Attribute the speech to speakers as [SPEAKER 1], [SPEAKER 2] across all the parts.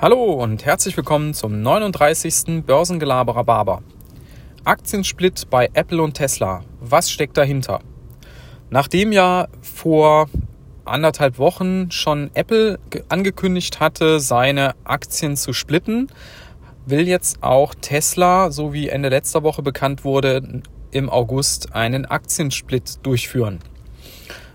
[SPEAKER 1] Hallo und herzlich willkommen zum 39. Börsengelaberer Barber. Aktiensplit bei Apple und Tesla. Was steckt dahinter? Nachdem ja vor anderthalb Wochen schon Apple angekündigt hatte, seine Aktien zu splitten, will jetzt auch Tesla, so wie Ende letzter Woche bekannt wurde, im August einen Aktiensplit durchführen.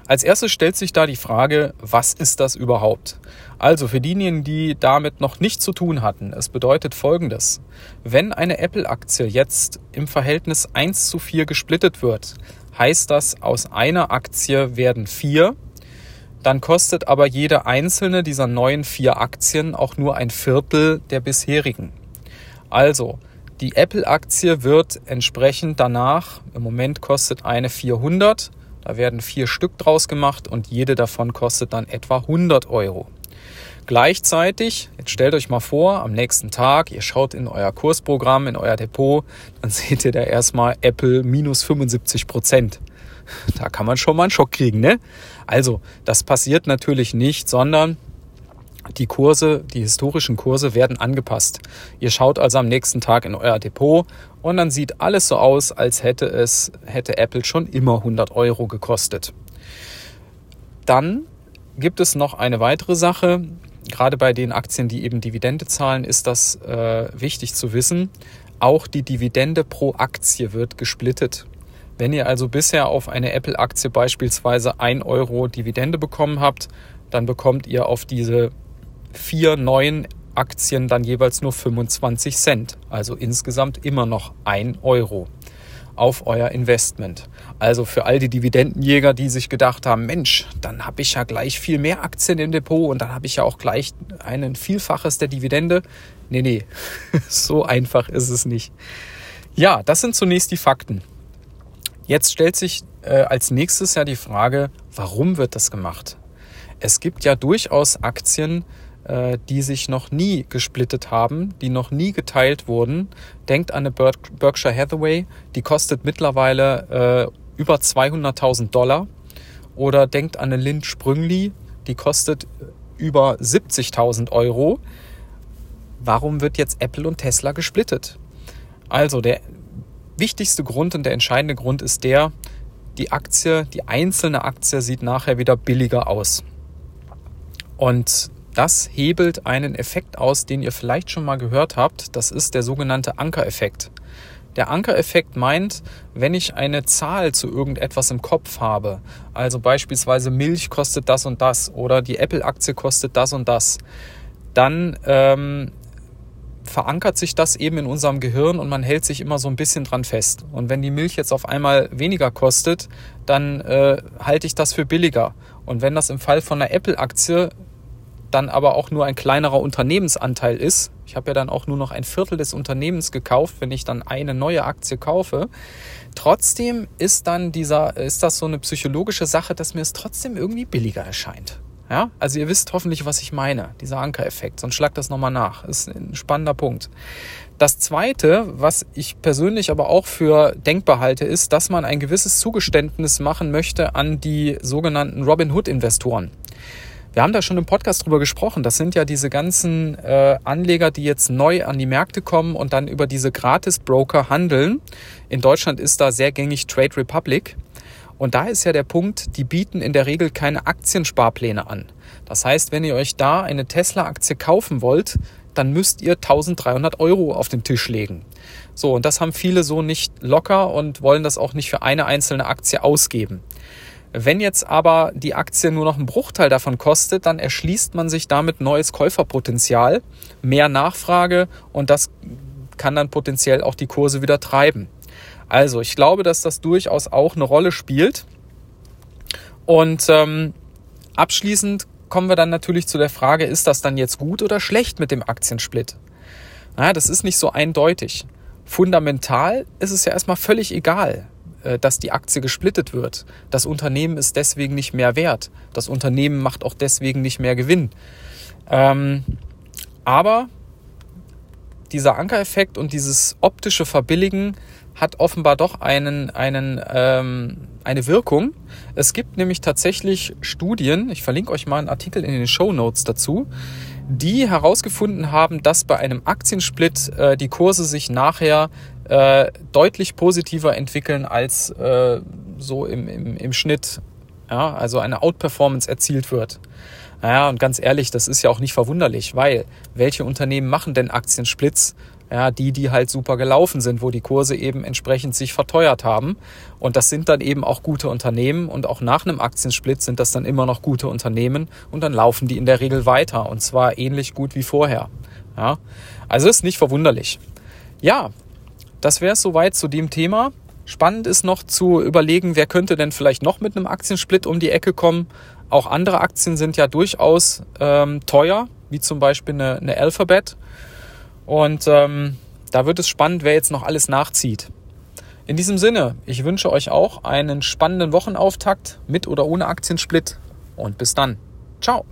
[SPEAKER 1] Als erstes stellt sich da die Frage, was ist das überhaupt? Also für diejenigen, die damit noch nichts zu tun hatten, es bedeutet folgendes. Wenn eine Apple-Aktie jetzt im Verhältnis 1 zu 4 gesplittet wird, heißt das, aus einer Aktie werden vier, dann kostet aber jede einzelne dieser neuen vier Aktien auch nur ein Viertel der bisherigen. Also, die Apple-Aktie wird entsprechend danach, im Moment kostet eine 400, da werden vier Stück draus gemacht und jede davon kostet dann etwa 100 Euro. Gleichzeitig, jetzt stellt euch mal vor, am nächsten Tag, ihr schaut in euer Kursprogramm, in euer Depot, dann seht ihr da erstmal Apple minus 75 Prozent. Da kann man schon mal einen Schock kriegen, ne? Also, das passiert natürlich nicht, sondern die Kurse, die historischen Kurse werden angepasst. Ihr schaut also am nächsten Tag in euer Depot und dann sieht alles so aus, als hätte es, hätte Apple schon immer 100 Euro gekostet. Dann gibt es noch eine weitere Sache. Gerade bei den Aktien, die eben Dividende zahlen, ist das äh, wichtig zu wissen. Auch die Dividende pro Aktie wird gesplittet. Wenn ihr also bisher auf eine Apple-Aktie beispielsweise 1 Euro Dividende bekommen habt, dann bekommt ihr auf diese vier neuen Aktien dann jeweils nur 25 Cent. Also insgesamt immer noch 1 Euro auf euer Investment. Also für all die Dividendenjäger, die sich gedacht haben, Mensch, dann habe ich ja gleich viel mehr Aktien im Depot und dann habe ich ja auch gleich einen Vielfaches der Dividende. Nee, nee, so einfach ist es nicht. Ja, das sind zunächst die Fakten. Jetzt stellt sich äh, als nächstes ja die Frage, warum wird das gemacht? Es gibt ja durchaus Aktien, die sich noch nie gesplittet haben, die noch nie geteilt wurden. Denkt an eine Berkshire Hathaway, die kostet mittlerweile äh, über 200.000 Dollar. Oder denkt an eine Lind Sprüngli, die kostet über 70.000 Euro. Warum wird jetzt Apple und Tesla gesplittet? Also der wichtigste Grund und der entscheidende Grund ist der, die Aktie, die einzelne Aktie sieht nachher wieder billiger aus. Und das hebelt einen Effekt aus, den ihr vielleicht schon mal gehört habt. Das ist der sogenannte Ankereffekt. Der Ankereffekt meint, wenn ich eine Zahl zu irgendetwas im Kopf habe, also beispielsweise Milch kostet das und das oder die Apple-Aktie kostet das und das, dann ähm, verankert sich das eben in unserem Gehirn und man hält sich immer so ein bisschen dran fest. Und wenn die Milch jetzt auf einmal weniger kostet, dann äh, halte ich das für billiger. Und wenn das im Fall von einer Apple-Aktie dann aber auch nur ein kleinerer Unternehmensanteil ist, ich habe ja dann auch nur noch ein Viertel des Unternehmens gekauft, wenn ich dann eine neue Aktie kaufe. Trotzdem ist dann dieser, ist das so eine psychologische Sache, dass mir es trotzdem irgendwie billiger erscheint. Ja, also ihr wisst hoffentlich, was ich meine, dieser Ankereffekt. Sonst schlag das nochmal nach. Ist ein spannender Punkt. Das zweite, was ich persönlich aber auch für denkbar halte, ist, dass man ein gewisses Zugeständnis machen möchte an die sogenannten Robin Hood Investoren. Wir haben da schon im Podcast drüber gesprochen. Das sind ja diese ganzen äh, Anleger, die jetzt neu an die Märkte kommen und dann über diese Gratis-Broker handeln. In Deutschland ist da sehr gängig Trade Republic. Und da ist ja der Punkt, die bieten in der Regel keine Aktiensparpläne an. Das heißt, wenn ihr euch da eine Tesla-Aktie kaufen wollt, dann müsst ihr 1300 Euro auf den Tisch legen. So, und das haben viele so nicht locker und wollen das auch nicht für eine einzelne Aktie ausgeben. Wenn jetzt aber die Aktie nur noch einen Bruchteil davon kostet, dann erschließt man sich damit neues Käuferpotenzial, mehr Nachfrage und das kann dann potenziell auch die Kurse wieder treiben. Also ich glaube, dass das durchaus auch eine Rolle spielt. Und ähm, abschließend kommen wir dann natürlich zu der Frage, ist das dann jetzt gut oder schlecht mit dem Aktiensplit? Naja, das ist nicht so eindeutig. Fundamental ist es ja erstmal völlig egal. Äh, dass die Aktie gesplittet wird. Das Unternehmen ist deswegen nicht mehr wert. Das Unternehmen macht auch deswegen nicht mehr Gewinn. Ähm, aber dieser Ankereffekt und dieses optische Verbilligen hat offenbar doch einen, einen, ähm, eine Wirkung. Es gibt nämlich tatsächlich Studien, ich verlinke euch mal einen Artikel in den Show Notes dazu, die herausgefunden haben, dass bei einem Aktiensplit äh, die Kurse sich nachher äh, deutlich positiver entwickeln als äh, so im, im, im Schnitt. Ja, also eine Outperformance erzielt wird. Naja, und ganz ehrlich, das ist ja auch nicht verwunderlich, weil welche Unternehmen machen denn Aktiensplits? Ja, die, die halt super gelaufen sind, wo die Kurse eben entsprechend sich verteuert haben. Und das sind dann eben auch gute Unternehmen und auch nach einem Aktiensplit sind das dann immer noch gute Unternehmen und dann laufen die in der Regel weiter und zwar ähnlich gut wie vorher. Ja, also ist nicht verwunderlich. Ja, das wäre es soweit zu dem Thema. Spannend ist noch zu überlegen, wer könnte denn vielleicht noch mit einem Aktiensplit um die Ecke kommen. Auch andere Aktien sind ja durchaus ähm, teuer, wie zum Beispiel eine, eine Alphabet. Und ähm, da wird es spannend, wer jetzt noch alles nachzieht. In diesem Sinne, ich wünsche euch auch einen spannenden Wochenauftakt mit oder ohne Aktiensplit und bis dann. Ciao.